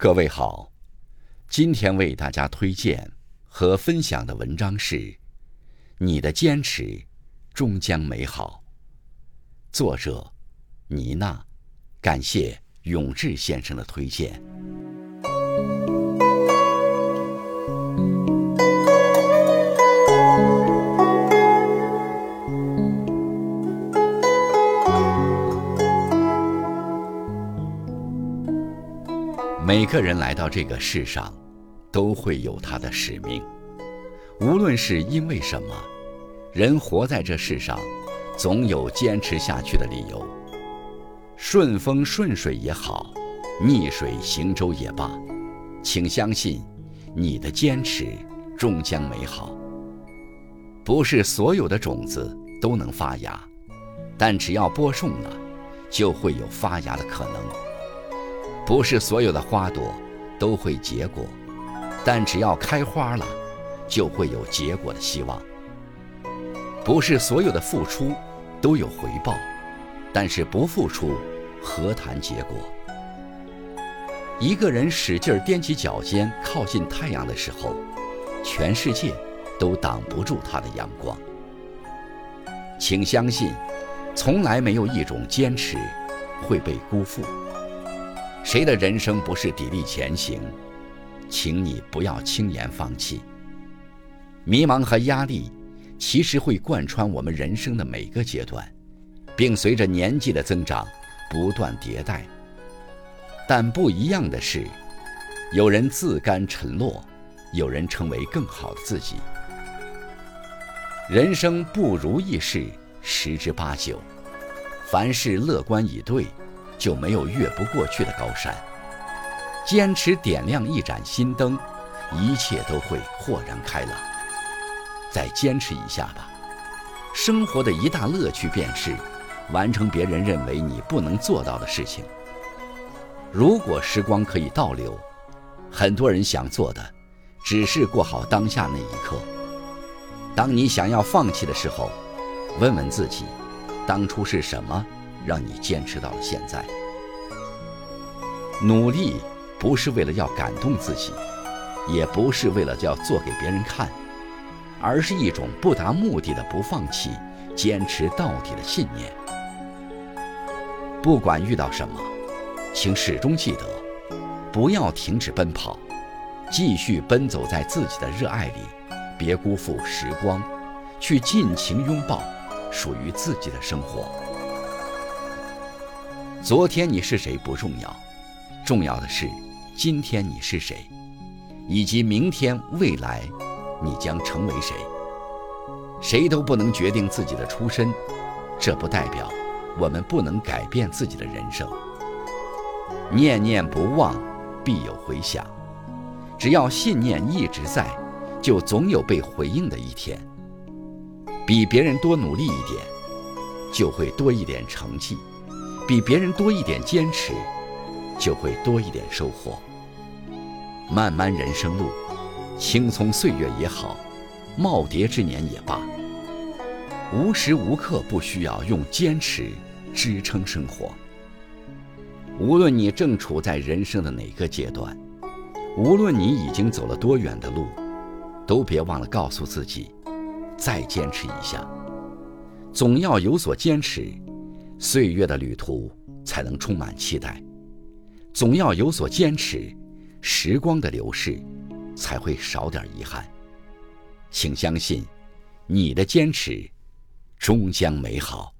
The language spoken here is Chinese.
各位好，今天为大家推荐和分享的文章是《你的坚持终将美好》，作者妮娜，感谢永志先生的推荐。每个人来到这个世上，都会有他的使命。无论是因为什么，人活在这世上，总有坚持下去的理由。顺风顺水也好，逆水行舟也罢，请相信，你的坚持终将美好。不是所有的种子都能发芽，但只要播种了，就会有发芽的可能。不是所有的花朵都会结果，但只要开花了，就会有结果的希望。不是所有的付出都有回报，但是不付出，何谈结果？一个人使劲踮起脚尖靠近太阳的时候，全世界都挡不住他的阳光。请相信，从来没有一种坚持会被辜负。谁的人生不是砥砺前行？请你不要轻言放弃。迷茫和压力其实会贯穿我们人生的每个阶段，并随着年纪的增长不断迭代。但不一样的是，有人自甘沉落，有人成为更好的自己。人生不如意事十之八九，凡事乐观以对。就没有越不过去的高山。坚持点亮一盏心灯，一切都会豁然开朗。再坚持一下吧。生活的一大乐趣便是完成别人认为你不能做到的事情。如果时光可以倒流，很多人想做的只是过好当下那一刻。当你想要放弃的时候，问问自己，当初是什么？让你坚持到了现在。努力不是为了要感动自己，也不是为了要做给别人看，而是一种不达目的的不放弃、坚持到底的信念。不管遇到什么，请始终记得，不要停止奔跑，继续奔走在自己的热爱里，别辜负时光，去尽情拥抱属于自己的生活。昨天你是谁不重要，重要的是今天你是谁，以及明天未来你将成为谁。谁都不能决定自己的出身，这不代表我们不能改变自己的人生。念念不忘，必有回响。只要信念一直在，就总有被回应的一天。比别人多努力一点，就会多一点成绩。比别人多一点坚持，就会多一点收获。漫漫人生路，青葱岁月也好，耄耋之年也罢，无时无刻不需要用坚持支撑生活。无论你正处在人生的哪个阶段，无论你已经走了多远的路，都别忘了告诉自己，再坚持一下，总要有所坚持。岁月的旅途才能充满期待，总要有所坚持，时光的流逝才会少点遗憾。请相信，你的坚持终将美好。